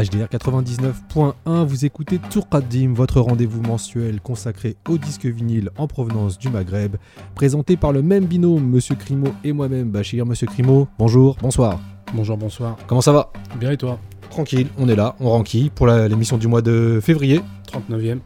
HDR 99.1, vous écoutez Tourqaddim, votre rendez-vous mensuel consacré au disque vinyle en provenance du Maghreb, présenté par le même binôme, Monsieur Crimo et moi-même, Bachir. Monsieur Crimo, bonjour, bonsoir. Bonjour, bonsoir. Comment ça va? Bien et toi? Tranquille, on est là, on ranquille pour l'émission du mois de février. 39e.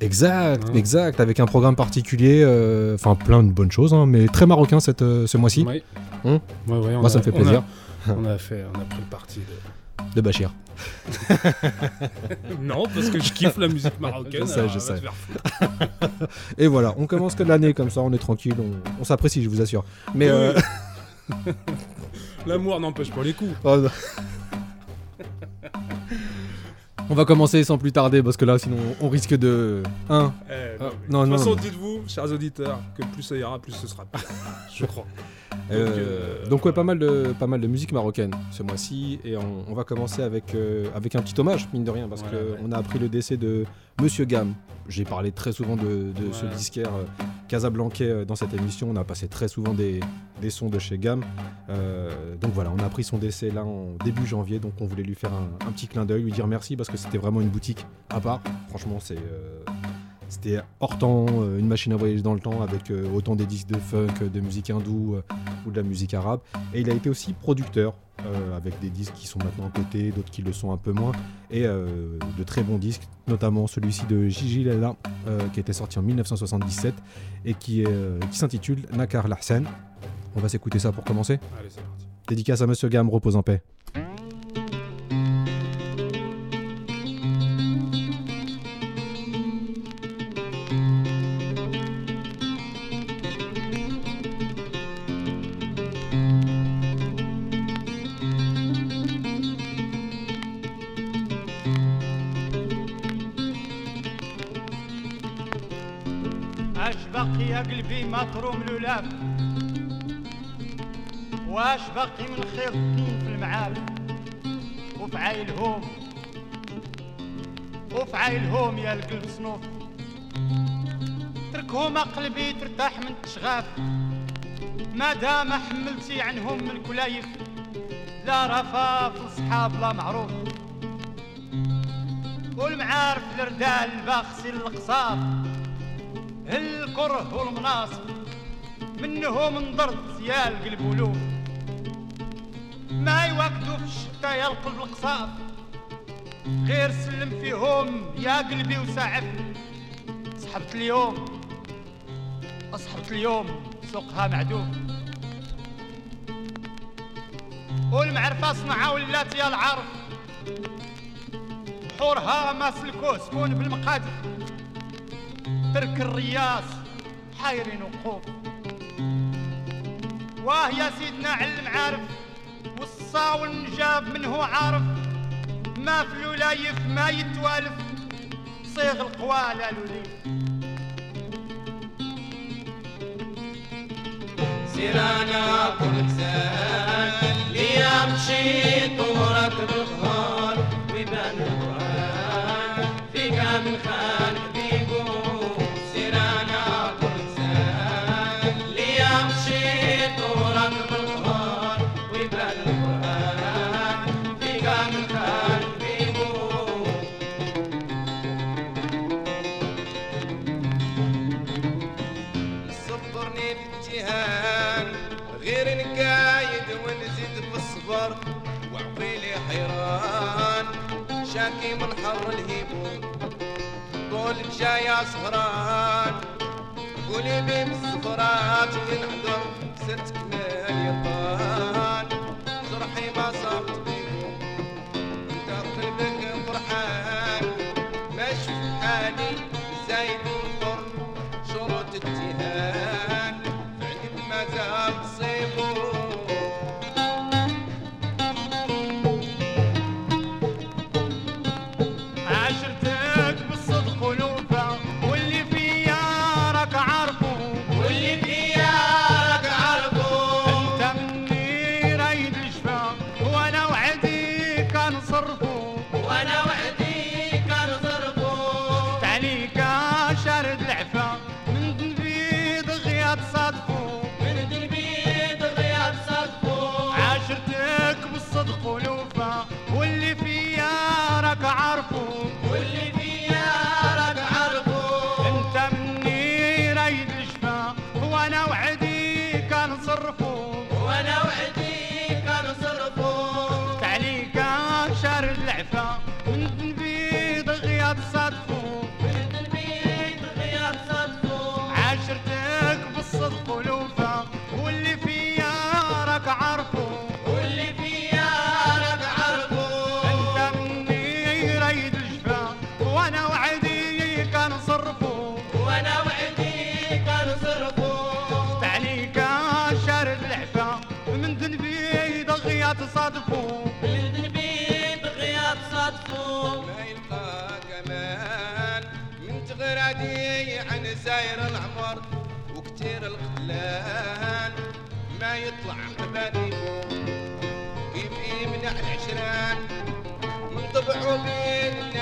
Exact, Ouais. exact, avec un programme particulier, euh, enfin plein de bonnes choses, hein, mais très marocain cette, euh, ce mois-ci. Ouais. Hum Ouais, ouais, on Moi, ça me fait on a- plaisir. On a, fait, on a pris le parti de. De Bachir. non, parce que je kiffe la musique marocaine. Je sais, je sais. Et voilà, on commence que l'année comme ça, on est tranquille, on, on s'apprécie, je vous assure. Mais euh, L'amour n'empêche pas les coups. Oh, non. On va commencer sans plus tarder parce que là sinon on risque de 1. Eh, Ah, mais non, de non, toute façon, non. dites-vous, chers auditeurs, que plus ça ira, plus ce sera je crois. Euh, euh, donc ouais pas mal de pas mal de musique marocaine ce mois-ci et on, on va commencer avec euh, avec un petit hommage mine de rien parce Ouais, que ouais. on a appris le décès de Monsieur Gam. J'ai parlé très souvent de, de ce disquaire casablancais dans cette émission. On a passé très souvent des, des sons de chez Gam. Donc voilà, on a appris son décès là en début janvier. Donc on voulait lui faire un, un petit clin d'œil, lui dire merci parce que c'était vraiment une boutique à part. Franchement, c'est euh, c'était hors temps, euh, une machine à voyager dans le temps avec euh, autant des disques de funk, de musique hindoue euh, ou de la musique arabe. Et il a été aussi producteur euh, avec des disques qui sont maintenant cotés, d'autres qui le sont un peu moins, et euh, de très bons disques, notamment celui-ci de Gigi euh, qui était sorti en 1977 et qui s'intitule Nakar Lahsen. On va s'écouter ça pour commencer. Allez, c'est parti. Dédicace à Monsieur Gam, repose en paix. باقي من خير الدين في المعارف وفي عايلهم. وفي عايلهم يا القلب صنوف تركهم قلبي ترتاح من التشغاف ما دام حملتي عنهم من كلايف لا رفاف الصحاب لا معروف. والمعارف الردال الباخسي القصار الكره والمناصب منهم انضرت يا القلب ولوف. يوقدوا في الشتا يا القلب القصاب غير سلم فيهم يا قلبي وسعف صحبت اليوم أصحبت اليوم سوقها معدوف والمعرفة صنعة ولات يا العرف بحورها ما سلكوه سكون بالمقادف ترك الرياس حايرين وقوف. واه يا سيدنا علم عارف. والصاول نجاب منه عارف ما في الولايف ما يتوالف صيغ القوى لا لوليف سيرانا كل سان ليا مشيت وراك بالغار ويبان القرآن فيك من خان طولك جاي سهران قولي بي بالصفرات ينحضر ستك مليطان outside يطلع قباديبو كيف يمنع العشران. من طبعه بين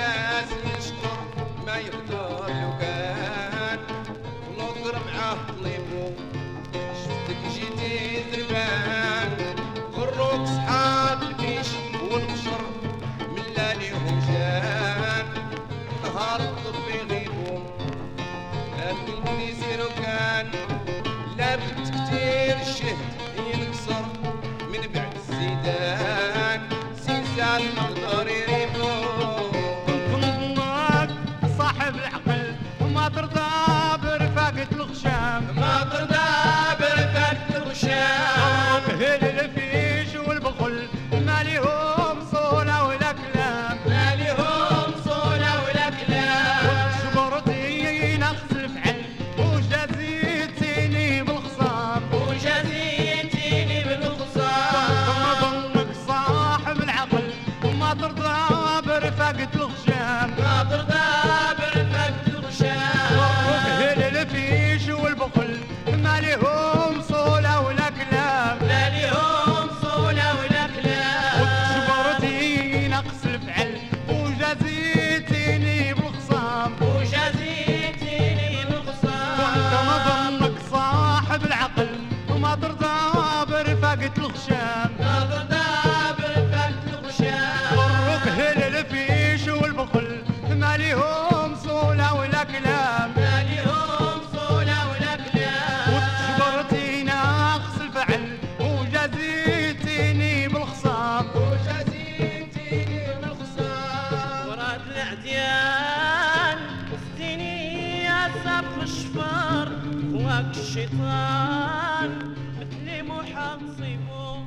الشيطان مثلي محصبو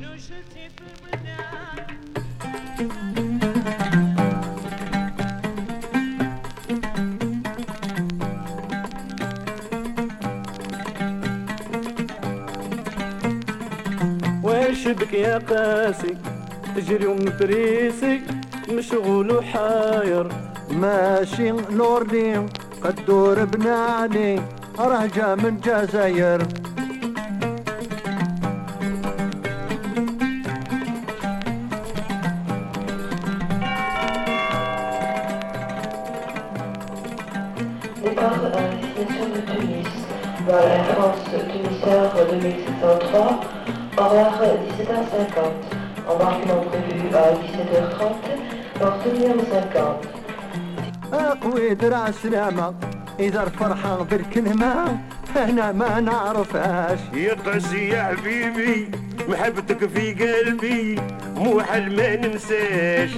نوشلتي في البلدان. ويش بك يا قاسي؟ تجري ومفريسي مشغول وحاير. ماشي لوردي قد دور بناني. رجع من à destination de Tunis. France Tuniseur 2703, horaire 17h50. Embarquement prévu à 17h30, porte numéro 50. اقوي درع سلامة إذا الفرحة بالكلمة أنا ما نعرفهاش قاسي يا حبيبي محبتك في قلبي مو حل ما ننساش.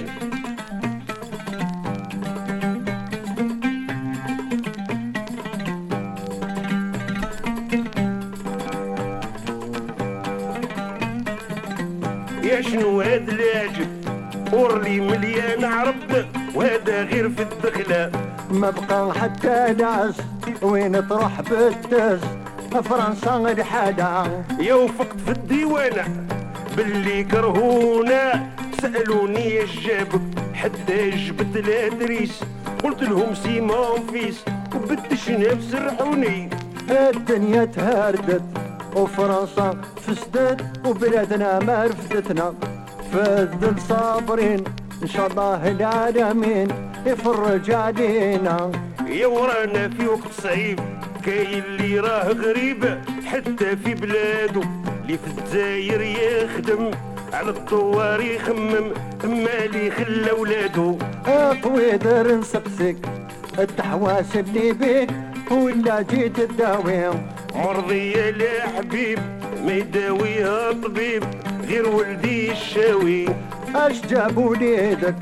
ما بقى حتى ناس وين تروح بالدس فرنسا الحالة يا وفقت في الديوانة باللي كرهونا سألوني اش جابك حتى جبت الادريس قلت لهم سيمون فيس وبدش نفس رحوني الدنيا تهردت وفرنسا فسدت وبلادنا ما رفدتنا فذل صابرين إن شاء الله العالمين. يفرج علينا يا ورانا في وقت صعيب كاين اللي راه غريب. حتى في بلادو اللي في الجزائر يخدم. على الدوار يخمم مالي خلى ولادو اقوي در نسقسك التحواس اللي بيك. ولا جيت تداوي مرضية لا حبيب ما يداويها طبيب. غير ولدي الشاوي. أش جاب وليدك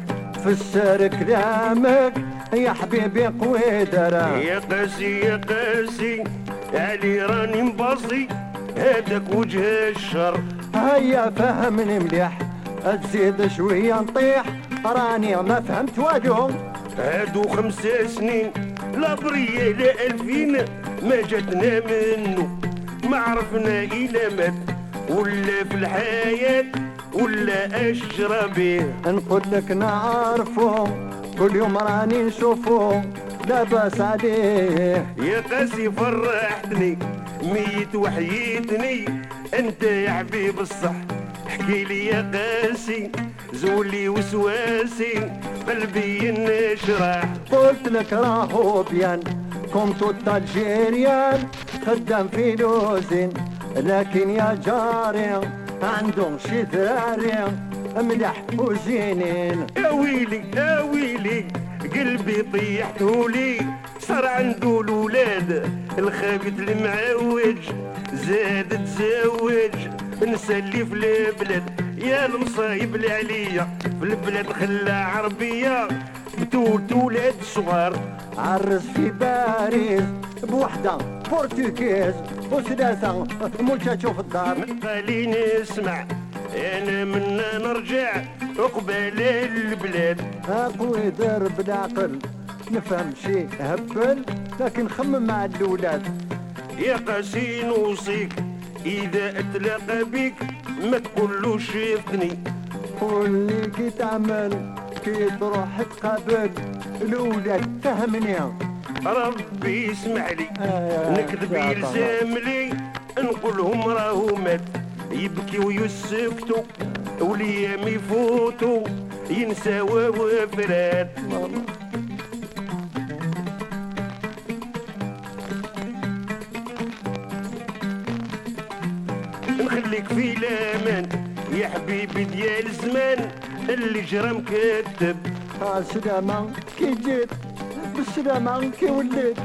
فسر كلامك يا حبيبي قوي درا. يا قاسي يا قاسي علي راني مباصي. هذاك وجه الشر. هيا فهمني مليح تزيد شوية نطيح. راني ما فهمت والو هادو خمس سنين لا برية لا ألفين. ما جاتنا منه. ما عرفنا إلى مات. ولا في الحياة ولا أشرى به نقول لك نعرفو كل يوم راني نشوفو لاباس عليه. يا قاسي فرحتني ميت وحييتني. أنت يا حبيب الصح احكي لي يا قاسي زولي وسواسي قلبي نشرح قلت لك راهو بيان كنتو الجيريان خدام في لوزين. لكن يا جاري عندهم شي ذراري ملح وزينين يا ويلي يا ويلي قلبي طيحتهولي صار عنده الولاد الخابت المعوج زاد تزوج. نسلي في البلاد يا المصايب اللي عليا. في البلاد خلا عربية بتولد ولاد صغار عرس في باريس بوحدة portugaise وثلاثة مولتاتو في الدار. قالي نسمع انا منا نرجع أقبل البلاد. اقوي دار بالعقل نفهم شي هبل لكن خمم مع الأولاد. يا قاسي نوصيك إذا أتلاقى بيك ما تقولوش شفتني قولي كي تعمل كي تروح تقابل الاولاد فهمني ربي يسمع لي آه، نكذب يلزم لي. نقولهم راهو مات. يبكي ويسكتوا والايام يفوتوا ينساوا وفرات. نخليك في الأمان يا حبيبي ديال الزمان اللي جرى مكتب السلامة كي جيت بالسلامة كي وليت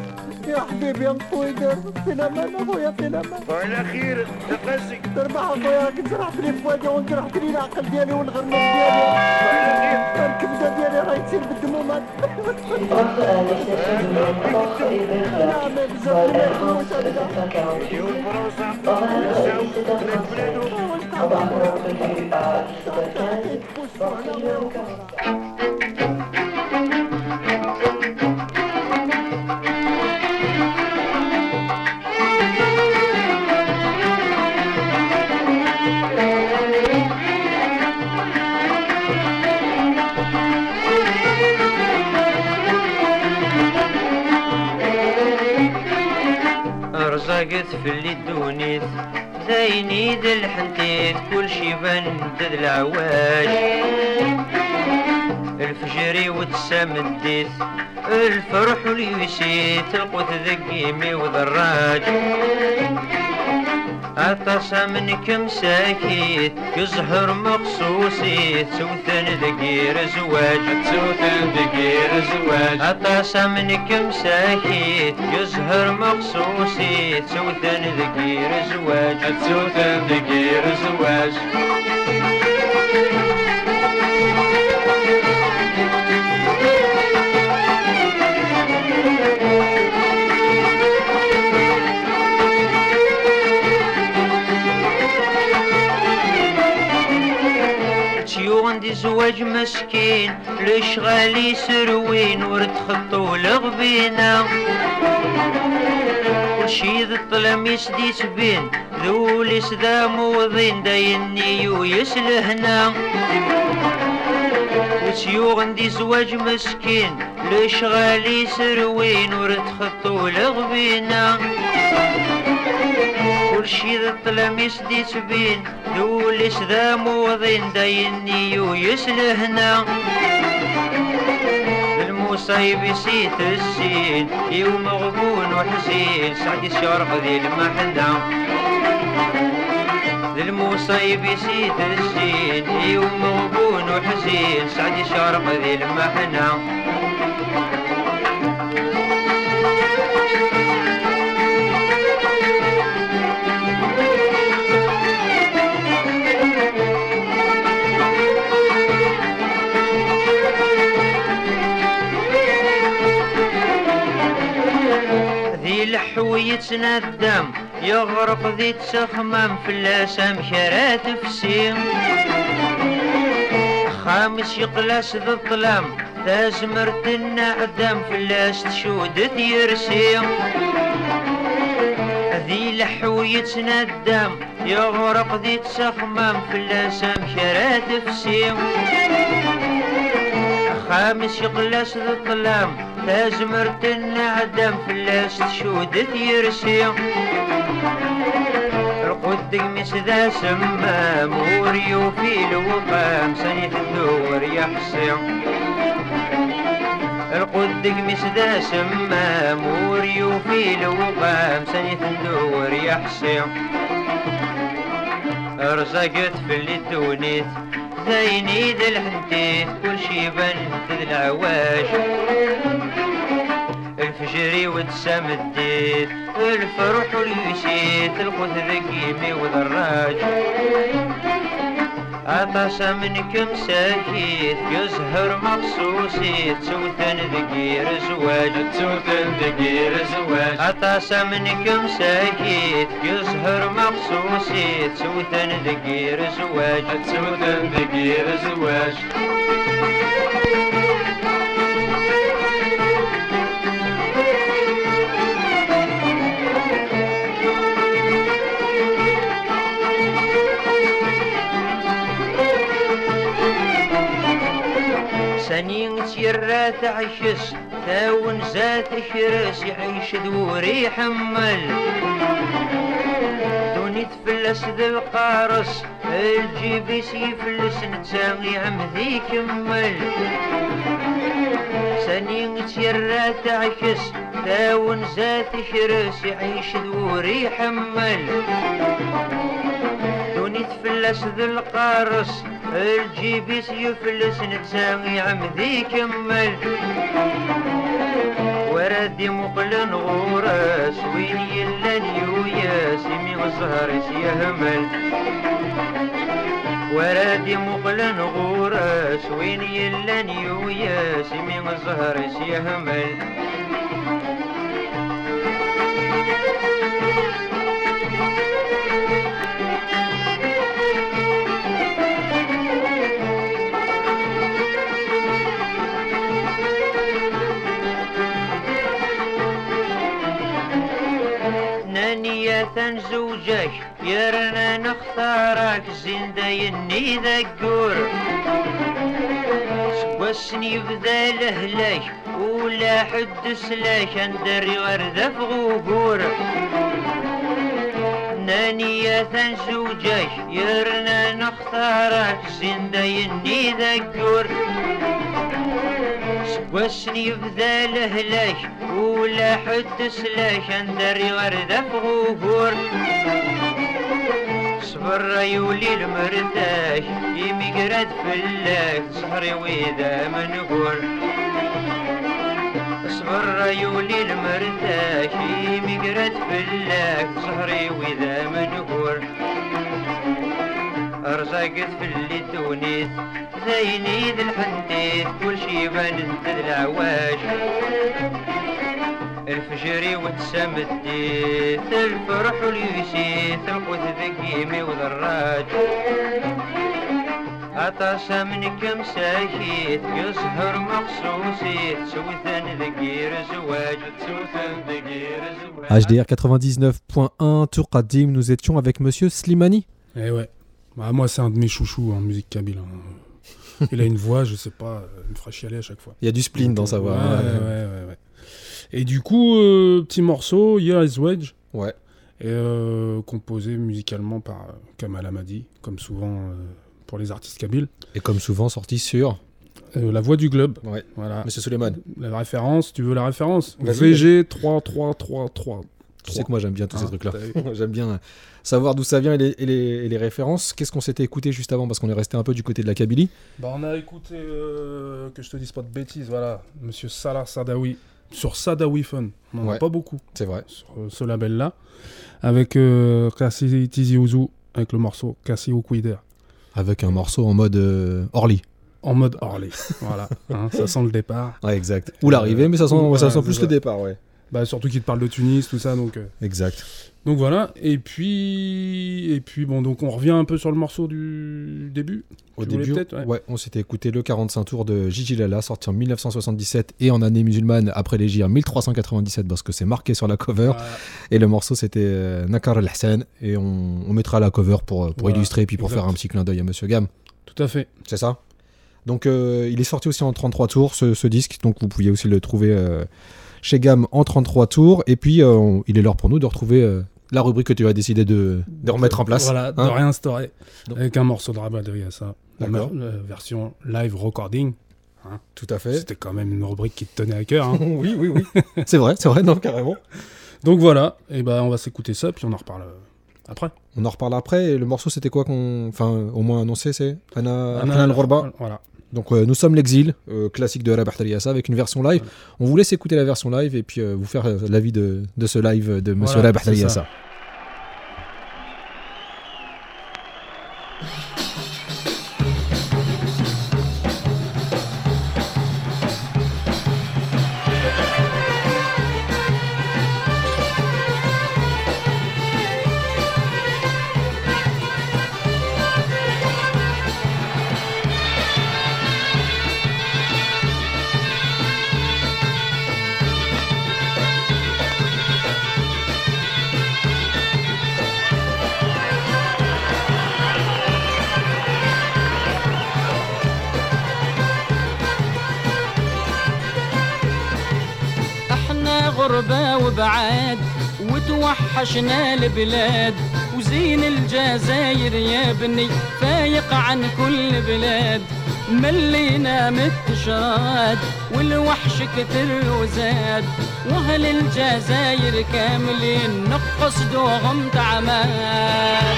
يا حبيبي نطويدر سلامة اخويا سلامة وعلى خير يا قاسي تربح اخويا كي جرحت لي فواجه وجرحت لي العقل ديالي والغرنة ديالي. الكبدة ديالي راهي بالدمومات. station de métro et Bergerac, vol Air France 748, horaire 17h35. Embarquement prévu à 17h15, sortie numéro 40. رزقت في اللي دونيت زيني الحنتيت كل شي بنت العواج الفجري وتسامديت الفرح واليسيت القوت ذقيمي وذراج عطاسة منك مساكيت يزهر مخصوصي سوثن ذقير زواج. سوثن ذقير زواج. عطاسة منك مساكيت يزهر مخصوصي سوثن ذقير زواج. سوثن ذقير زواج. زواج مسكين الاشغال يسروين ورد خطو لغبينا كلشي ذا الظلام يسدي تبين ذول ذا موضين دايني ويسلهنا وتيو عندي زواج مسكين الاشغال يسروين ورد خطو لغبينا كلشي ذا الظلام يسدي تبين ذول ذا موضين دايني ويسلهنا المصايب يسيت السين يوم مغبون وحزين سعد الشرق ذي المحنة. المصايب يسيت السين يوم مغبون وحزين سعد الشرق ذي المحنة. الحويت ندم يغرق ذي تخمم في اللسام كرات فسيم خامس يقلاس ذي الظلام تازمرت النعدم في اللاس تشودت يرسيم ذي الحويت ندم يغرق ذي تخمم في اللسام كرات فسيم خامس يقلاس ذي الظلام تازمرت النعدم اللاس تشودت يرسيم القد قميس ذا سمام وريو في الوقام سنيت الدور يا حسين القد قميس ذا سمام وريو في الوقام سنيت الدور يا حسين رزقت في اللي تونيت زيني ذا الحديث كل شي بنت ذا العواش الفجري وتسام الديت الفرح واليسيت القوت ذقيمي وذراج عطاس منك مساكيت يزهر مخصوصي تسوثن ذقير زواج تسوثن ذقير زواج. عطاس منك مساكيت يزهر مخصوصي تسوثن ذقير زواج تسوثن ذقير زواج. تيرا تعشس تاون زات شرس يعيش دوري يحمل. دوني تفلس ذا القارص الجيب يفلس نتساغي عمذي كمل سنين تيرا تعشس تاون زات شرس يعيش دوري يحمل. دوني تفلس ذا القارص الجيبيس يفلس نتساوي عمدي كمل وردي مقلن غورس وين يلن يوياس يمي الزهرس يهمل ورادي مقلن غورس وين يلن يوياس يمي الزهرس يهمل يرنا نختارك زين دايني ذكور سواسني بذا لهلك ولا حد سلاك اندري وردة في غوغور نانية زوجك يرنا نختارك زين دايني ذكور واسني بذا لهلاك ولا حد سلاك اندري وردة في غوغور صبر يولي المرتاح يمي قرد فلاك صحري وإذا منقور صبر يولي المرتاح يمي قرد فلاك صحري وإذا منقور رزقت في اللي تونيت زيني ذا الحديث كل شي بنت العواش. الفجري وتسام الديت الفرح واليسيت القوت ذقيمي وذراج عطاس منك مساكيت يسهر مخصوصي تسوثن ذقير زواج تسوثن ذقير زواج HDR 99.1 Tour Qadim, nous étions avec monsieur Slimani. Eh ouais. Bah, moi, c'est un de mes chouchous en musique kabyle. hein. Il a une voix, je sais pas, euh, il me fera chialer à chaque fois. Il y a du spleen dans sa voix. Ouais, hein. ouais, ouais, ouais. Et du coup, euh, petit morceau, Here is Wedge. Ouais. Et euh, composé musicalement par euh, Kamal Amadi, comme souvent pour les artistes kabyles. Et comme souvent sorti sur. Euh, la voix du globe. Ouais. Voilà. Monsieur Suleiman. La référence, tu veux la référence VG 3333. Tu sais que moi j'aime bien tous ces Ah, trucs-là. j'aime bien savoir d'où ça vient et les, et les- et les références. Qu'est-ce qu'on s'était écouté juste avant parce qu'on est resté un peu du côté de la Kabylie? Bah, on a écouté, euh, que je te dise pas de bêtises, voilà, monsieur Salah Sadawi, sur Sadawi Fun. On Ouais. a pas beaucoup C'est vrai. sur euh, ce label-là. Avec euh, Kassi Tizi Ouzou, avec le morceau Kassi Okuider. Avec un morceau en mode euh, Orly. En mode Harley. voilà, hein, ça sent le départ. Ouais, exact. Ou l'arrivée, mais ça sent, Ou- ça sent plus le départ, ouais. Bah, surtout qu'il te parle de Tunis, tout ça, donc. euh, Exact. Donc voilà. Et puis, et puis bon, donc on revient un peu sur le morceau du début. Au Tu début, ouais. ouais, on s'était écouté le 45 tours de Gigi Lala, sorti en 1977 et en année musulmane après les en 1397 parce que c'est marqué sur la cover. Voilà. Et le morceau c'était euh, Nakar al-Hassan et on, on mettra la cover pour, pour Voilà, illustrer et puis pour exact. faire un petit clin d'œil à Monsieur Gam. Tout à fait. C'est ça Donc euh, il est sorti aussi en 33 tours ce, ce disque, donc vous pouviez aussi le trouver euh, chez Gam en 33 tours. Et puis euh, il est l'heure pour nous de retrouver la rubrique que tu as décidé de, de remettre en place. Voilà, de hein. réinstaurer. Donc- Avec un morceau de Rabadri à ça. D'accord. la version live recording. Tout à fait. C'était quand même une rubrique qui te tenait à cœur. hein. oui, oui, oui. c'est vrai, c'est vrai, non, carrément. Donc voilà, et ben on va s'écouter ça, puis on en reparle euh, après. On en reparle après. Et le morceau, c'était quoi qu'on. Enfin, au moins annoncé, c'est Ana Ana al-Ghorba. Voilà. Donc, euh, nous sommes l'exil, euh, classique de Rabah avec une version live. On vous laisse écouter la version live et puis euh, vous faire l'avis de, de ce live de Monsieur Voilà, Rabah وتوحشنا البلاد وزين الجزاير يا بني فايق عن كل بلاد. ملينا من التشراد والوحش كتر وزاد. وأهل الجزاير كاملين نقص دوغم تعماد.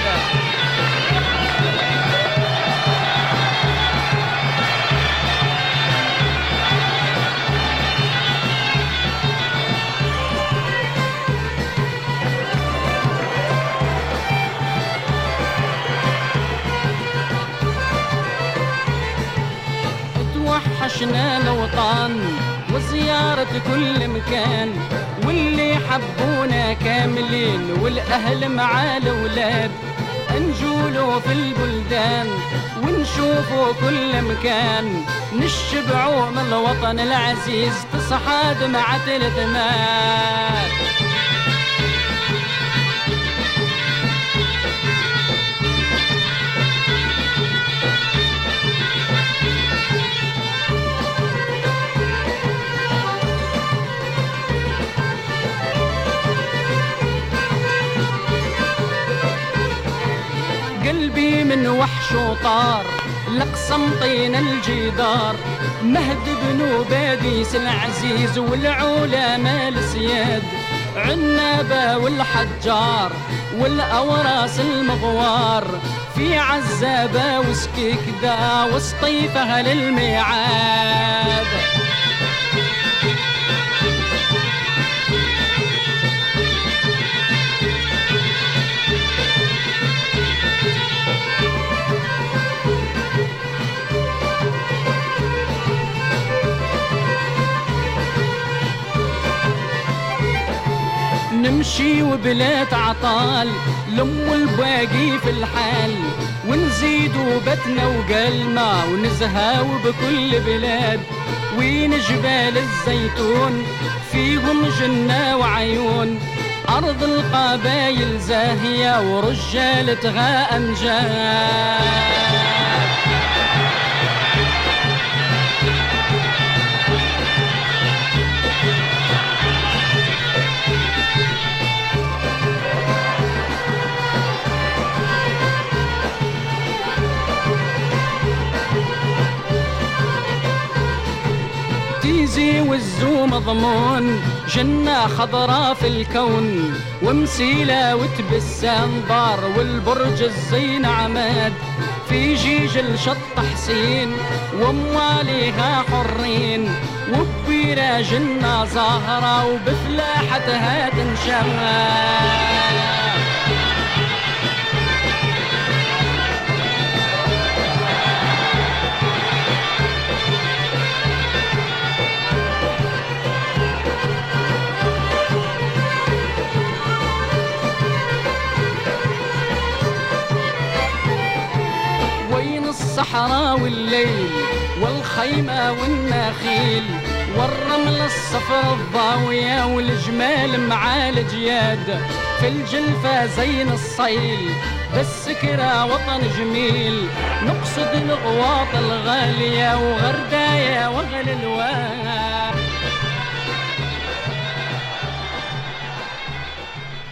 توحشنا الوطن وزيارة كل مكان واللي حبونا كاملين والأهل مع الأولاد. نجولوا في البلدان ونشوفوا كل مكان نشبعوا من الوطن العزيز تصحاد مع تلتمات وحش وطار. لقسم طين الجدار. مهد بنو باديس العزيز والعلماء السياد عنابة والحجار والأوراس المغوار. في عزابة وسكيك دا وسطيفها للميعاد. نمشي وبلاد عطال لم الباقي في الحال. ونزيدوا بتنا وقلنا ونزهاو بكل بلاد. وين جبال الزيتون؟ فيهم جنة وعيون. أرض القبايل زاهية ورجالتها أمجاد تيزي والزو مضمون جنة خضراء في الكون ومسيلة وتبس انظار والبرج الزين عماد. في جيج الشط حسين ومواليها حرين وبيرة جنة زهرة وبفلاحتها تنشمال والليل والخيمة والنخيل والرمل الصفر الضاوية والجمال مع الجياد في الجلفة زين الصيل بالسكرة وطن جميل نقصد الغواط الغالية وغرداية وغل الوان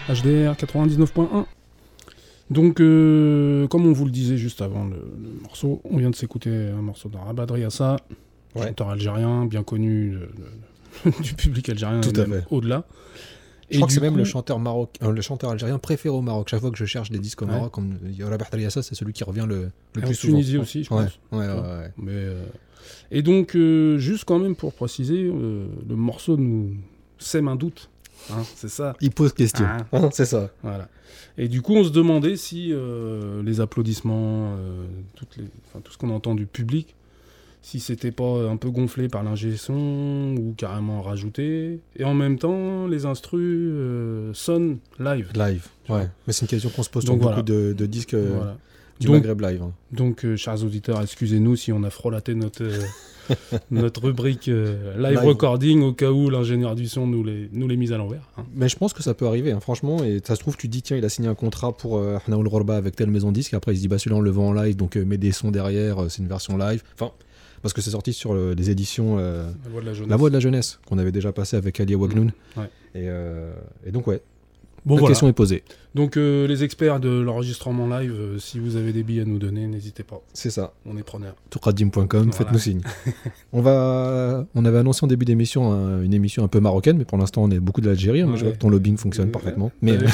HDR 99.1. Donc, euh, comme on vous le disait juste avant le, le morceau, on vient de s'écouter un morceau de Rabat Driassa, Ouais. chanteur algérien bien connu de- de- du public algérien Tout et même fait. au-delà. Je crois que c'est même le chanteur, maroc... euh, le chanteur algérien préféré au Maroc. Chaque fois que je cherche des disques au. Maroc, comme Rabah Driassa, c'est celui qui revient le, le Et en plus souvent. Tunisie aussi, je pense. ouais, ouais. Mais, euh, Et donc, euh, juste quand même pour préciser, euh, le morceau nous sème un doute. Hein, c'est ça. Il pose question. Ah. Hein, c'est ça. Voilà. Et du coup, on se demandait si euh, les applaudissements, euh, toutes les, enfin, tout ce qu'on entend du public, si c'était pas un peu gonflé par l'ingé son ou carrément rajouté. Et en même temps, les instrus euh, sonnent live. Live. Ouais. Mais c'est une question qu'on se pose sur beaucoup de, de disques Voilà. du Donc- Maghreb live. hein. Donc, chers auditeurs, excusez-nous si on a frelaté notre, notre rubrique euh, live, Live. recording au cas où l'ingénieur du son nous les, nous les mise à l'envers. hein. Mais je pense que ça peut arriver, hein, franchement. Et ça se trouve, tu dis, tiens, il a signé un contrat pour euh, Ghorba avec telle maison disque. Après, il se dit, bah celui-là, on le vend en live, donc euh, mets des sons derrière, euh, c'est une version live. Enfin, parce que c'est sorti sur euh, les éditions La voix de la jeunesse. Qu'on avait déjà passé avec Ali Wagnoun. Ouais. Et, euh, et donc, ouais. Bon, la voilà. question est posée. Donc, euh, les experts de l'enregistrement live, euh, si vous avez des billes à nous donner, n'hésitez pas. C'est ça. On est preneur. tourkadim.com, Voilà. faites-nous signe. on, va, on avait annoncé en début d'émission un- une émission un peu marocaine, mais pour l'instant on est beaucoup de l'Algérie. mais je vois que ton lobbying fonctionne Ouais. parfaitement. Mais.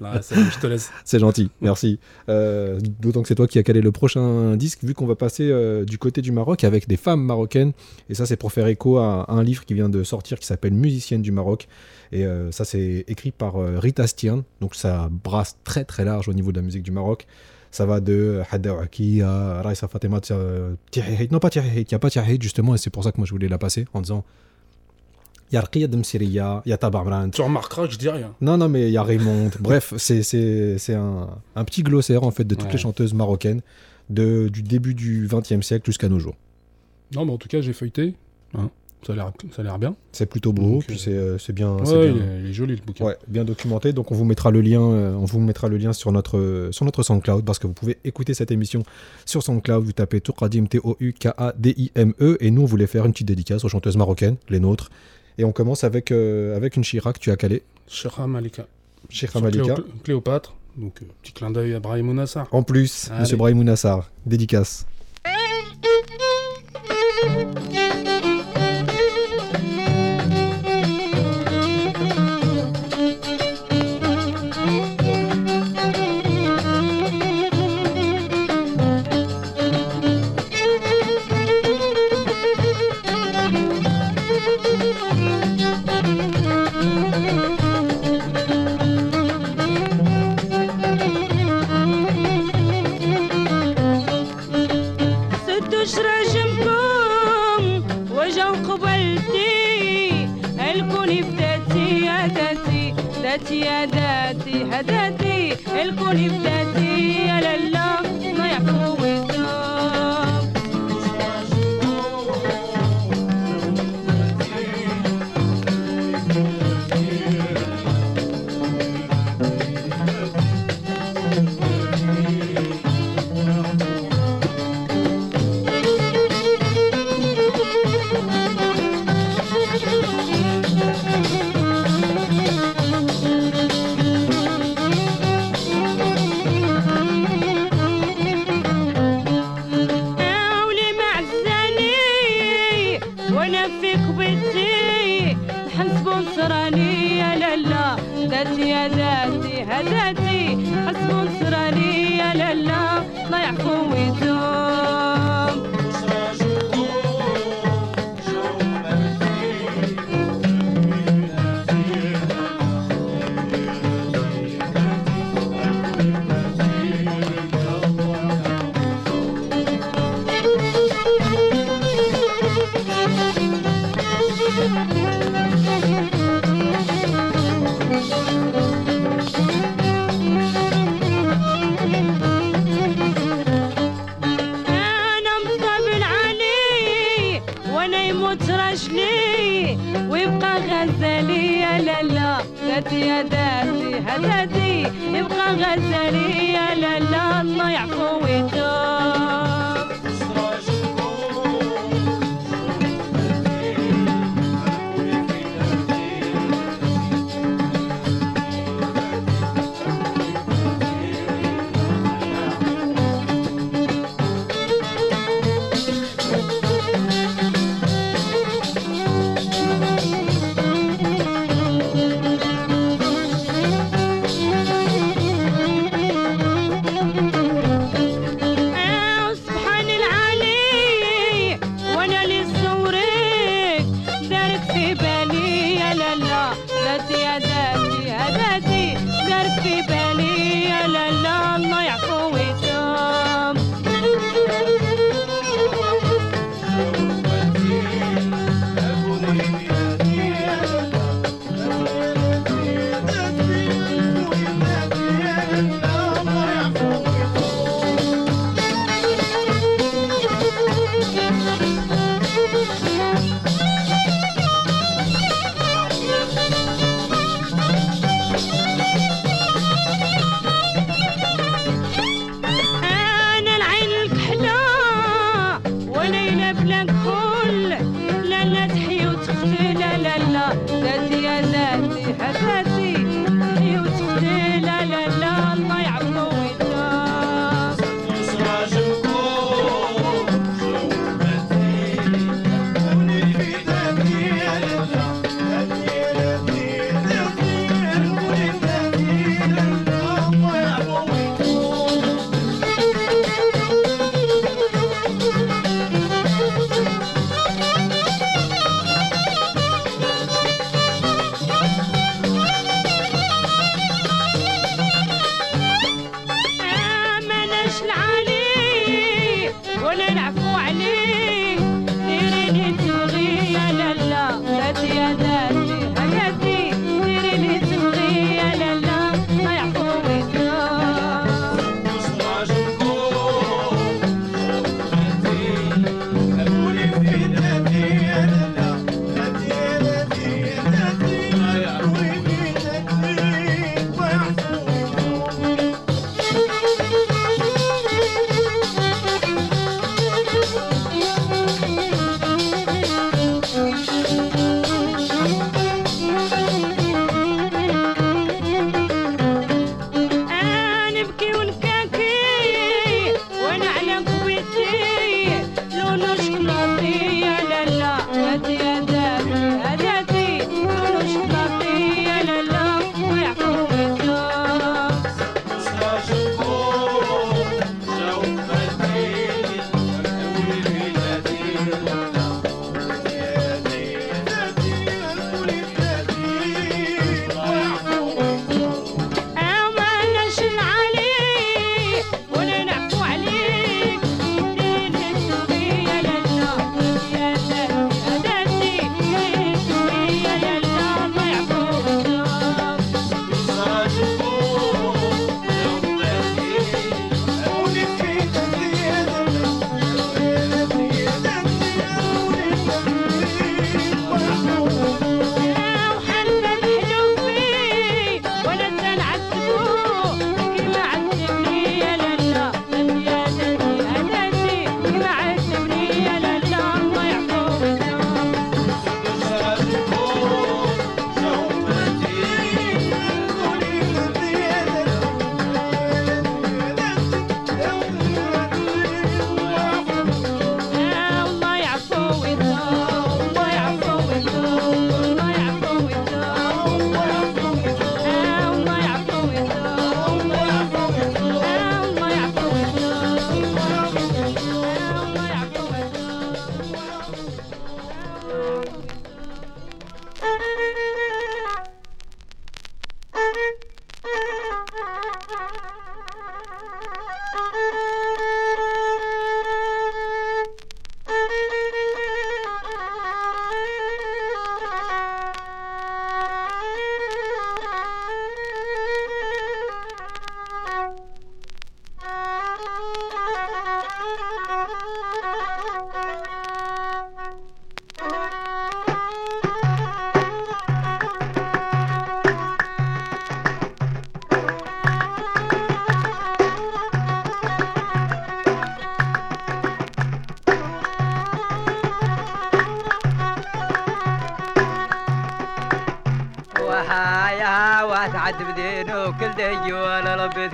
Là, je te laisse. c'est gentil, merci. Euh, D'autant que c'est toi qui as calé le prochain disque, vu qu'on va passer euh, du côté du Maroc avec des femmes marocaines. Et ça, c'est pour faire écho à, à un livre qui vient de sortir qui s'appelle Musicienne du Maroc. Et euh, ça, c'est écrit par euh, Rita Stiern. Donc ça brasse très très large au niveau de la musique du Maroc. Ça va de Hadda Ouaki à Raissa Fatima euh. Non, pas Tiahit, il n'y a pas Tiahit justement, et c'est pour ça que moi je voulais la passer en disant il y a Rqiyad Msiriya, il y a Tabarmran, Tu remarqueras que je dis rien. non, non, mais il y a Raymond. Bref, c'est- c'est c'est un, un petit glossaire en fait de toutes Ouais. les chanteuses marocaines de, du début du XXe siècle jusqu'à nos jours. Non, mais en tout cas, j'ai feuilleté. hein. Ça a l'air- bien. C'est plutôt beau, Donc, puis euh, c'est euh, c'est bien, c'est Ouais, bien, il, est, il est joli le bouquin. ouais, bien documenté. Donc on vous mettra le lien, euh, on vous mettra le lien sur notre sur notre SoundCloud parce que vous pouvez écouter cette émission sur SoundCloud. Vous tapez Toukadim T O U K A D I M E et nous on voulait faire une petite dédicace aux chanteuses marocaines, les nôtres. Et on commence avec euh, avec une Chira que tu as calée, Chira Malika. Chira Malika. Cléo- Cléopâtre. Donc, euh, petit clin d'œil à Brahim Nassar. En plus, Allez. Monsieur Brahim Nassar, dédicace.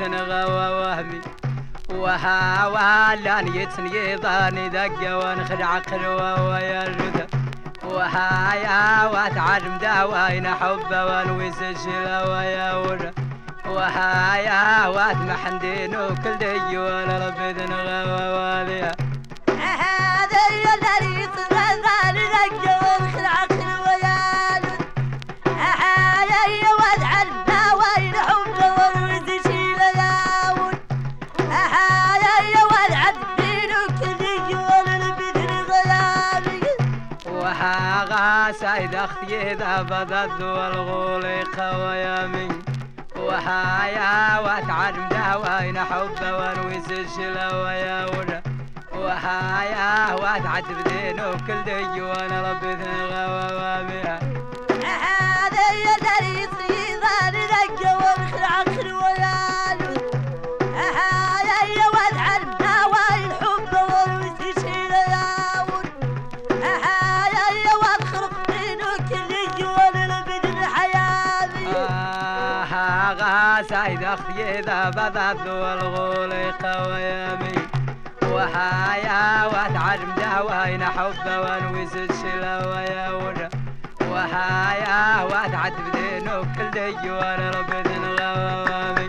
تنغوى وهمي وها ضاني ويا الجدة وها يا واتعلم داوين حبة ونويس الشلا ويا وجه وها يا واتمحن دينو كل ديوان ربي تنغوى واليها غاسايد أختي ذا بدد والغول قويامي وها يا واتعلم داوين حب ونويس الشلا ويا وجه وهايا واتعد بدينو كل ديوان ربي ثنغوى واميها هذا الذي صغر لك والخلع خلويان غاسايد أختي ذا بذات والغول قويامي وهايا واتعلم داوين حب ونويس الشلا ويا وجه وهايا واتعد بدينو كل ديوان ربي تنغوى وامي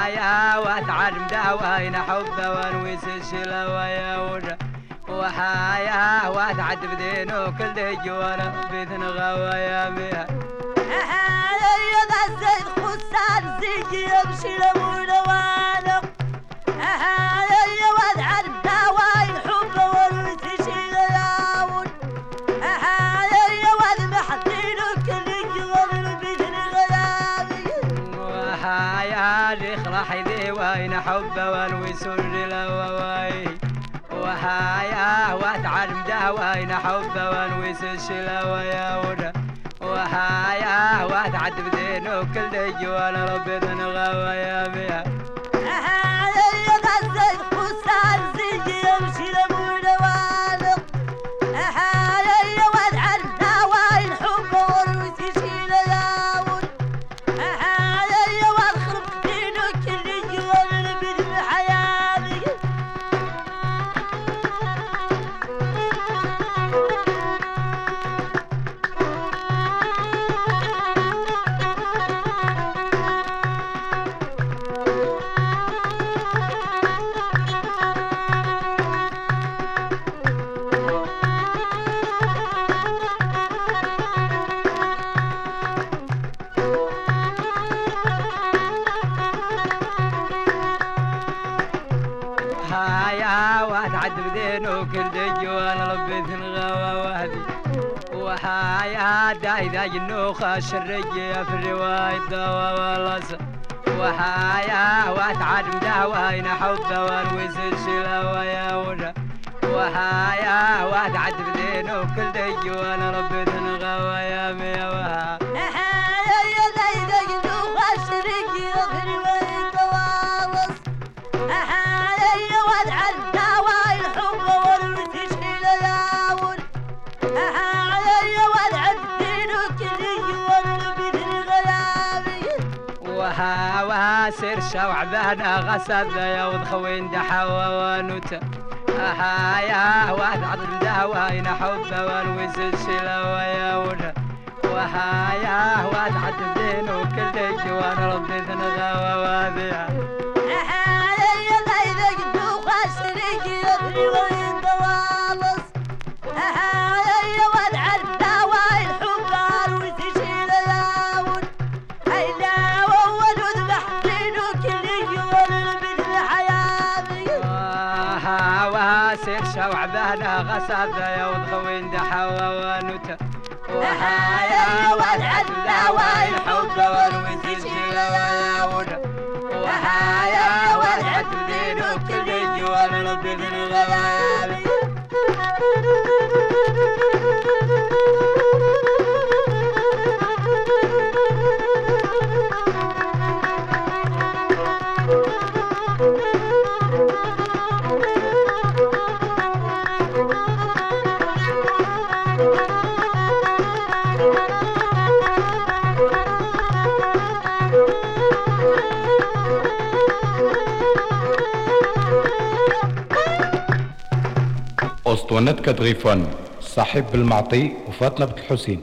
وهايا واتعلم داوين حب ونويس الشلا ويا وجه. وهايا واتعد بدينو كل ديوان بثنغى ويا ميها هذا يدا زيد خسان زيجي يمشي لمولى وين حب ونويس الواي وهايا واتعلم داوين حب ونويس الشلا ويا وجه وهايا واتعد بدينو كل ديوان ربي ذنغى ويا بيها هذا يدا زيد خسان زيجي يمشي جنوخ الشرية في الرواية دوا والله وهايا واتعلم داوين حب ونويس الشلا ويا وجه وهايا واتعد بدينو كل ديوان ربي ثنغى ويا ميا شوعبانا غسد يوض خوين دحوا ونوتا هايا واتعد داوين حب ونويس الشلا ويا وجه وهايا واتعد دينو كل ديوان ربي ثنغى وواذيها هذايا وضغوين دا حواوانوتا وحايا والعذا والحب والوين ونتكة دريفون صاحب المعطي وفاطمة بنت الحسين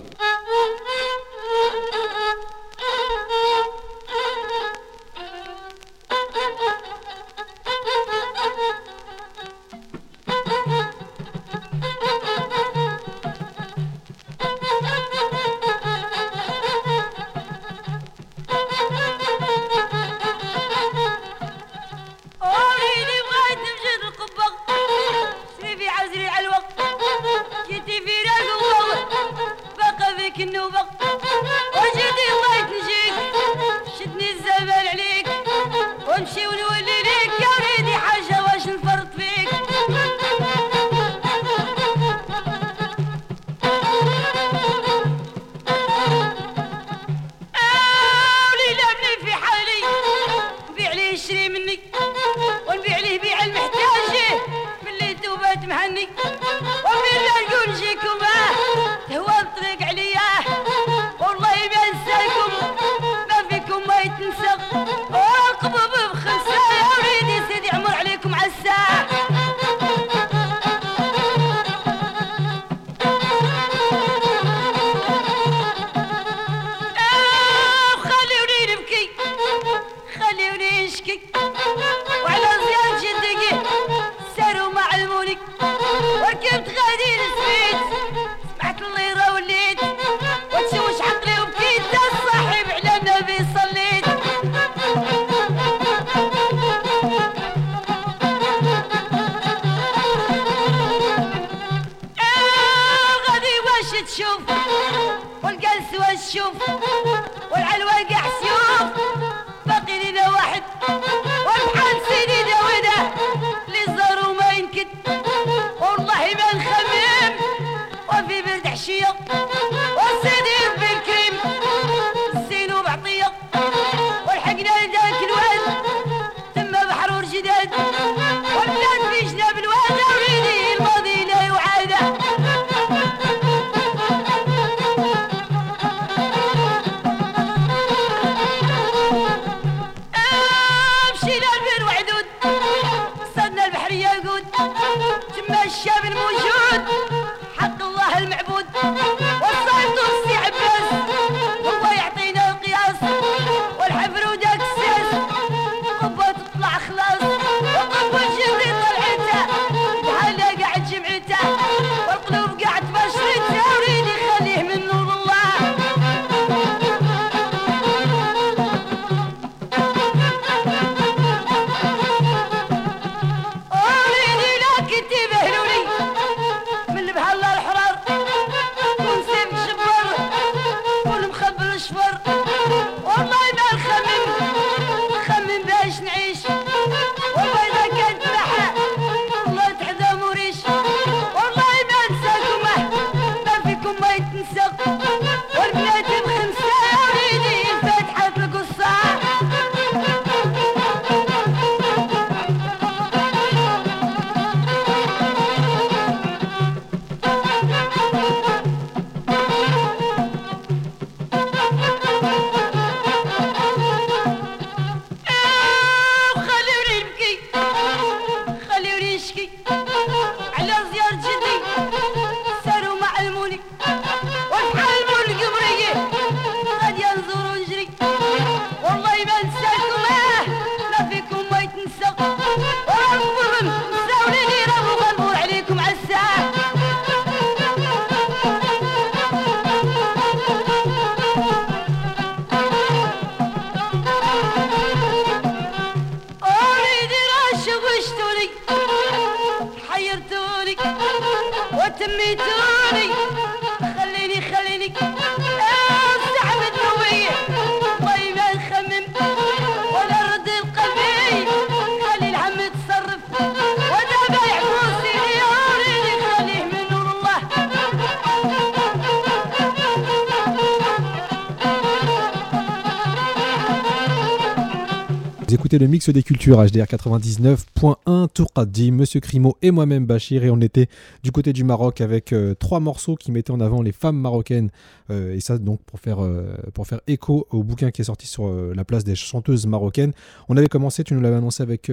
écoutez le mix des cultures HDR 99.1 Tourqaddi, Monsieur Crimo et moi-même Bachir et on était du côté du Maroc avec euh, trois morceaux qui mettaient en avant les femmes marocaines euh, et ça donc pour faire, euh, pour faire écho au bouquin qui est sorti sur la place des chanteuses marocaines. On avait commencé, tu nous l'avais annoncé avec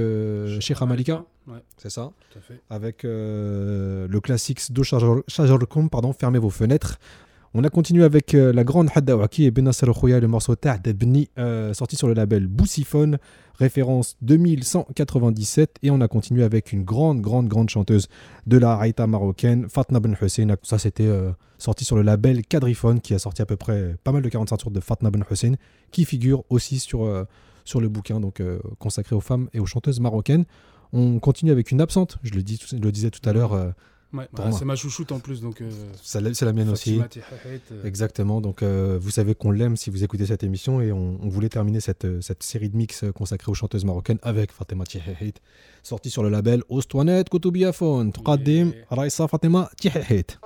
Sheikha Malika, Ouais. c'est ça Tout à fait. avec le classique Do Shajarkum, pardon, fermez vos fenêtres. On a continué avec euh, la grande Hadda Waki et Benassar Khouya, le morceau Ta'd Bni, euh, sorti sur le label Boussiphone, référence 2197. Et on a continué avec une grande, grande, grande chanteuse de la Haïta marocaine, Fatna Ben Hussein. Ça, c'était euh, sorti sur le label Quadriphone, qui a sorti à peu près pas mal de 45 tours de Fatna Ben Hussein, qui figure aussi sur, euh, sur le bouquin donc, consacré aux femmes et aux chanteuses marocaines. On continue avec une absente, je le, dis, je le disais tout à l'heure. C'est ma chouchoute en plus. donc. Euh, c'est la mienne aussi. Euh. Exactement. Donc, euh, vous savez qu'on l'aime si vous écoutez cette émission et on, voulait terminer cette, euh, cette, série de mix consacrée aux chanteuses marocaines avec Fatima Tihahet, sortie sur le label Ostwanet Koutoubiafon. Tqaddim Raissa Fatima Tihahet.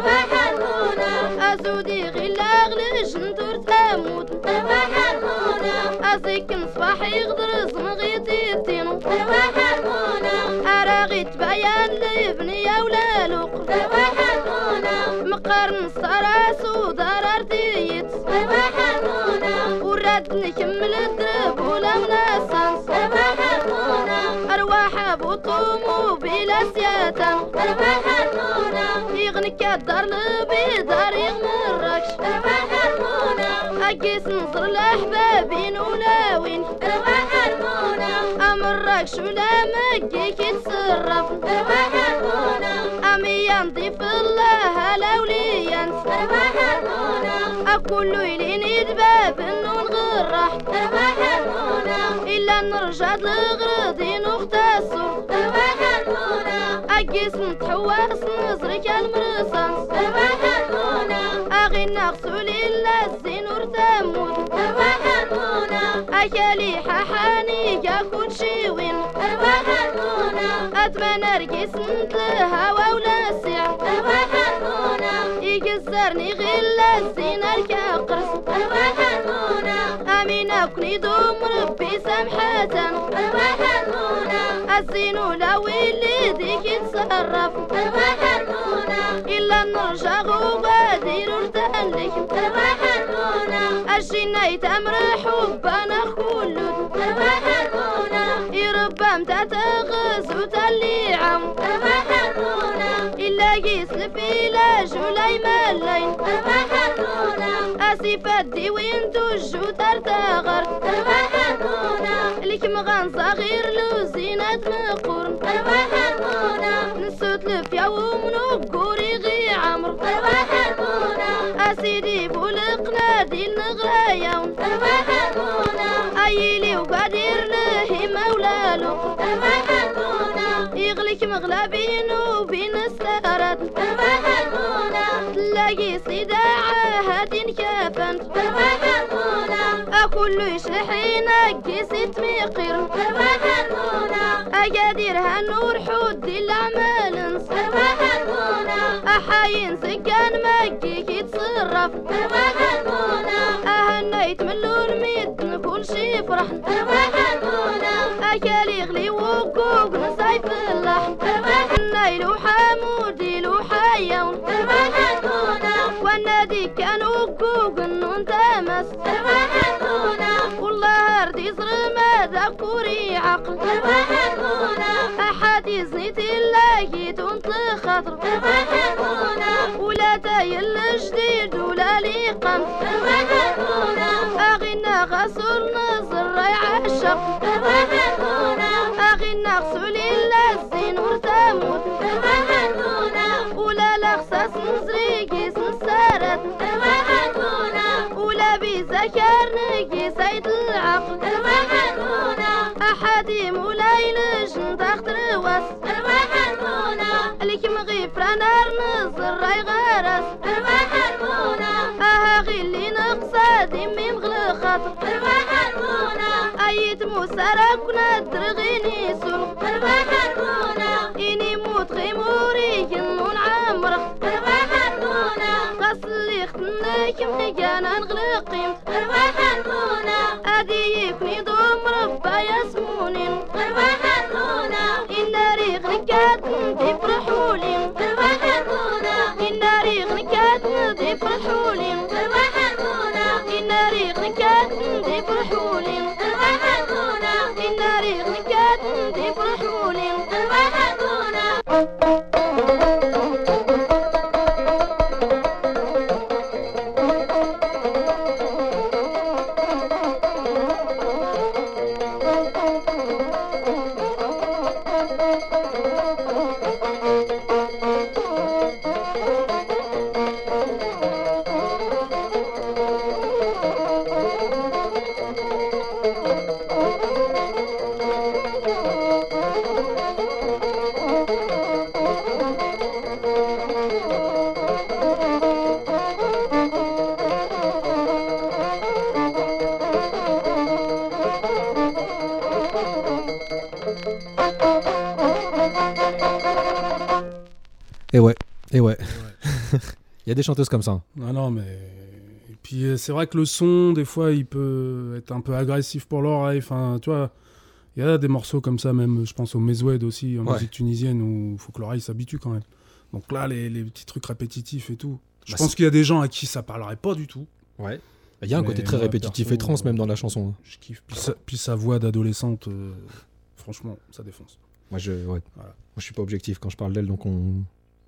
هرمونة أزودي غير لاغلش ندور تاموت ارواح هرمونة أزيك نصباح يغدر زمغيتي الدينو ارواح هرمونة اراغيت بيان لابني ولا لوق هرمونة مقارن صراس ودار رديت ارواح هرمونة وراد نكمل الدرب ولا مناسانس ارواح ابو طومو بلا سيادة ارواح هرمونة يغنك الدار البيضار يغمركش ارواح هرمونة اكيس نصر الأحبابين ولا وين ارواح هرمونة امركش ولا مكيك يتصرف ارواح هرمونة امي نضيف الله الاوليان ارواح هرمونة أكل يلين يدباب انو نغرح ارواح هرمونة الا نرجع لغرضي نختصر. ارواح هرمونة اكيس نتحواس نزرك المرصاص ارواح هرمونة أغي نغسل الا الزين ورتموت. ارواح هرمونة اكالي ححاني كل شي وين ارواح هرمونة رقيس الهوا ولا سيع ارواح هرمونة يكسرني غير الزين الكاقرس ارواح هرمونة امينة كني دوم ربي سامحة ارواح هرمونة الزين ولا ويلي ديك يتصرف. ارواح هرمونة إلا نرجع غادي نرتان لك ارواح هرمونة الجنة يتمر حبنا خلود ارواح هرمونة يربى متى وتلي عم ارواح هرمونة إلا يسلف إلى جولاي مالين ارواح هرمونة اسيفات دي وين تجو ترتغر ارواح هرمونة لك مغان صغير لو زينة مقورن ارواح هرمونة نسوت لفيا ومنقوري غي عمر. ارواح هرمونة اسيدي بولقنا دي النغرايا ارواح هرمونة أيلي وقادر له مولا له ارواح هرمونة يغلك مغلبين وبين السهرات تلاقي صداعة هادين كافن ارواح هرمونة اكل يشلحين كيسيت ميقير ارواح هرمونة اقادر هالنور حد الاعمال نص ارواح هرمونة أحاين سكان مكيك يتصرف. ارواح هرمونة اهنيت من الميد كل شي فرح. ارواح هرمونة أكل يغلي وقوق نصايف اللحم ارواح النايل وحمودي لوحاي يوم. والنادي كانوا كوك النون تامس والله ردي صر ماذا كوري عقل؟ أحاديث نيت الله تونت خاطر ولا تايل جديد ولا لي قم أغنى غسول نصر راي عشق أغنى غسول العقل أحدي مولاي لجن تختر واس الكم غيفرا نار نصر راي غرس. أها غيلي نقصى دمي مغلى خاطر أيت موسى راكنا ترغيني سوق إني مغانا نغلق قيمت أدي يكني دوم ربا Et ouais, et ouais. Il y a des chanteuses comme ça. Non, non, mais. Et puis euh, c'est vrai que le son, des fois, il peut être un peu agressif pour l'oreille. Enfin, tu vois, il y a des morceaux comme ça, même, je pense au Mezoued aussi, en Ouais. musique tunisienne, où il faut que l'oreille s'habitue quand même. Donc là, les, les petits trucs répétitifs et tout. Je Bah, pense qu'il y a des gens à qui ça parlerait pas du tout. Ouais. Il y a un Mais côté très répétitif perso, et trans même dans la chanson. hein. Je kiffe. Puis sa, puis sa voix d'adolescente, euh, franchement, ça défonce. Moi, je, ouais. Voilà. Moi, je suis pas objectif quand je parle d'elle, donc on.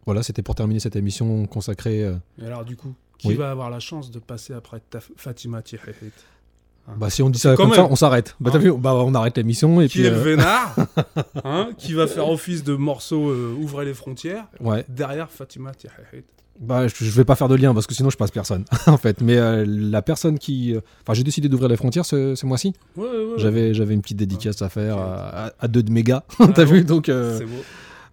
Voilà, c'était pour terminer cette émission consacrée. euh, Et alors, du coup, qui Oui. va avoir la chance de passer après Fatima Tihéhit Hein Bah, si on dit ça comme ça, on s'arrête. Bah, t'as hein, vu Bah, on arrête l'émission et qui puis. est le euh, vénard hein, Qui va faire office de morceau euh, Ouvrez les frontières Ouais. Derrière Fatima Tihéhit. Bah, je, je vais pas faire de lien parce que sinon je passe personne, en fait. Mais euh, la personne qui. euh, Enfin, j'ai décidé d'ouvrir les frontières ce, ce mois-ci. Ouais, ouais, ouais. J'avais, j'avais une petite dédicace à faire à, deux de mes gars. Ah T'as vu Donc. euh, C'est beau.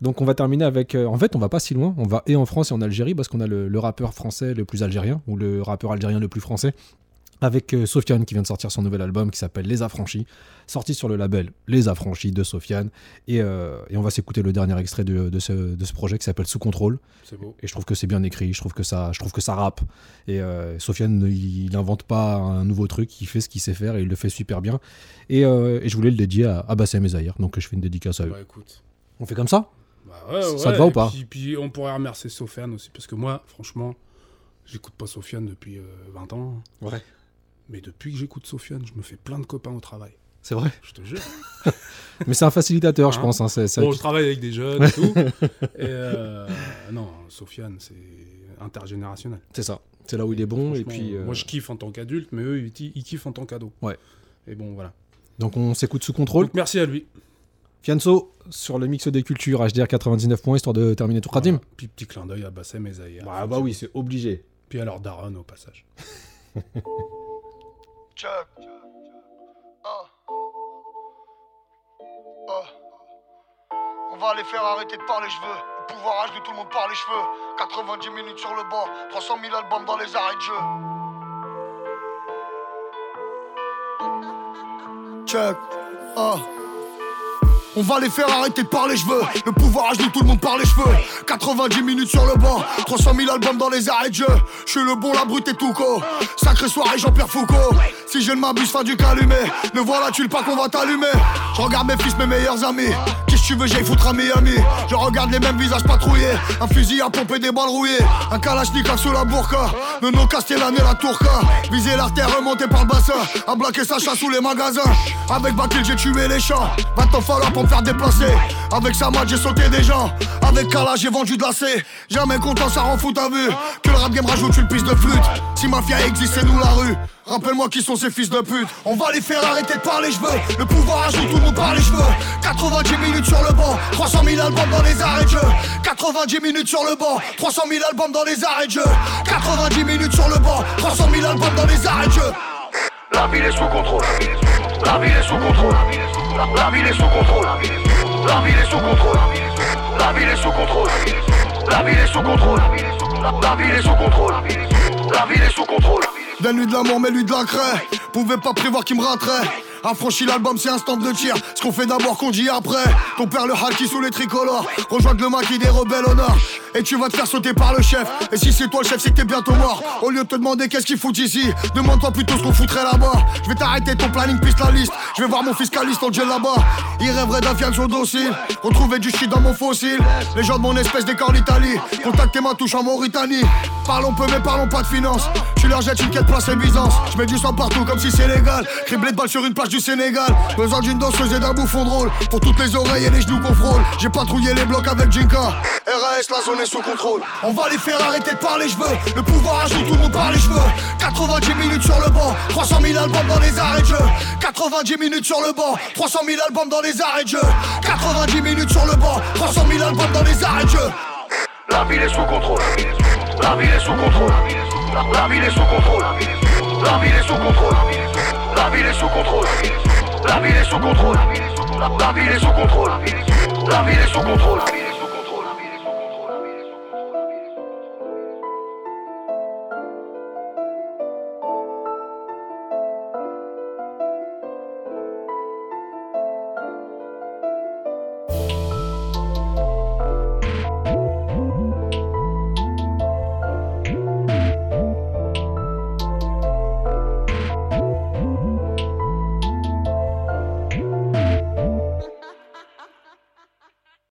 Donc on va terminer avec... euh, en fait, on va pas si loin. On va et en France et en Algérie parce qu'on a le, le rappeur français le plus algérien ou le rappeur algérien le plus français. Avec euh, Sofiane qui vient de sortir son nouvel album qui s'appelle Les Affranchis, sorti sur le label Les Affranchis de Sofiane. Et, euh, et on va s'écouter le dernier extrait de, de ce, de ce projet qui s'appelle Sous contrôle. C'est beau. Et je trouve que c'est bien écrit, je trouve que ça, je trouve que ça rappe. Et euh, Sofiane, il n'invente pas un nouveau truc, il fait ce qu'il sait faire et il le fait super bien. Et, euh, et je voulais le dédier à, à Bassem et Zahir, donc je fais une dédicace à eux. Bah écoute. On fait comme ça? Bah ouais, Ça te va ou pas puis, puis on pourrait remercier Sofiane aussi, parce que moi, franchement, j'écoute pas Sofiane depuis euh, 20 ans. Ouais. Mais depuis que j'écoute Sofiane, je me fais plein de copains au travail. C'est vrai Je te jure. Mais c'est un facilitateur, je Hein pense. hein, Bon, je travaille avec des jeunes et tout. et euh, non, Sofiane, c'est intergénérationnel. C'est ça. C'est là où il est bon. Et puis, euh, Moi, je kiffe en tant qu'adulte, mais eux, ils, ils kiffent en tant qu'ado. Ouais. Et bon, voilà. Donc on s'écoute sous contrôle. Donc, merci à lui. Fianso, sur le mix des cultures, HDR 99 points, histoire de terminer tout Khadim. Puis petit clin d'œil à Bassem et Zahir. Bah, bah oui, c'est obligé. Puis alors Daron au passage. Check. Ah. Ah. On va les faire arrêter de parler cheveux. Le pouvoir âge de tout le monde par les cheveux. 90 minutes sur le banc, 300 000 albums dans les arrêts de jeu. Check. Ah. On va les faire arrêter de parler cheveux. Le pouvoir de tout le monde par les cheveux. 90 minutes sur le banc, 300 000 albums dans les arrêts de jeu. Je suis le bon, la brute et tout co. Sacrée soirée Jean-Pierre Foucault. Si je ne m'abuse, fin du calumet. Ne voilà, tu pas qu'on va t'allumer? Je regarde mes fils, mes meilleurs amis. Tu veux, j'aille foutre à Miami. Je regarde les mêmes visages patrouillés. Un fusil à pomper des balles rouillées. Un kalachnikov sous la burqa. Nom Castellane et la Tourca. Viser l'artère remontée par le bassin. À blaquer sa chasse sous les magasins. Avec Bakil, j'ai tué les champs. Va t'en falloir pour me faire déplacer. Avec Samad, j'ai sauté des gens. Avec Kala, j'ai vendu de lacets. Jamais content, ça rend fou, t'as vu. Que le rap game rajoute une piste de flûte. Si mafia existe, c'est nous la rue. Rappelle-moi qui sont ces fils de pute. On va les faire arrêter de parler, je veux. Le pouvoir ajoute tout le monde par les cheveux. 90 minutes sur le banc, 300 000 albums dans les arrêts de jeu. 90 minutes sur le banc, 300 000 albums dans les arrêts de jeu. 90 minutes sur le banc, 300 000 albums dans les arrêts de jeu. La ville est sous contrôle. La ville est sous contrôle. La, ville est sous contrôle. La ville est sous contrôle. La ville est sous contrôle. La ville est sous contrôle. La ville est sous contrôle. La ville est sous contrôle. Donne-lui de l'amour, mais lui de la craie. Pouvait pas prévoir qu'il me raterait. Affranchi l'album, c'est un stand de tir. Ce qu'on fait d'abord, qu'on dit après. Ton père, le haki sous les tricolores. Rejoindre le maquis des rebelles au nord. Et tu vas te faire sauter par le chef. Et si c'est toi le chef, c'est que t'es bientôt mort. Au lieu de te demander qu'est-ce qu'il fout ici, demande-toi plutôt ce qu'on foutrait là-bas. Je vais t'arrêter ton planning, piste la liste. Je vais voir mon fiscaliste en gel là-bas. Il rêverait d'un fiançon docile. Retrouver du shit dans mon fossile. Les gens de mon espèce décorent l'Italie. Contactez ma touche en Mauritanie. Parlons peu, mais parlons pas de finance. Tu leur jettes une quête place et Byzance. Je mets du sang partout comme si c'est légal. Criblé de balles sur une plage du Sénégal. Besoin d'une danseuse et d'un bouffon drôle. Pour toutes les oreilles et les genoux qu'on frôle. J'ai patrouillé les blocs avec Jinka. RAS, la zone est sous contrôle. On va les faire arrêter de parler, je veux. Le pouvoir ajoute tout le monde par les cheveux. 90 minutes sur le banc, 300 000 albums dans les arrêts de jeu. 90 minutes sur le banc, 300 000 albums dans les arrêts de jeu. 90 minutes sur le banc, 300 000 albums dans les arrêts de jeu. La ville est sous contrôle. La ville est sous contrôle. La ville est sous contrôle. La ville est sous contrôle. La ville est sous contrôle. La ville est sous contrôle. La, ville est sous contrôle. La ville est sous contrôle.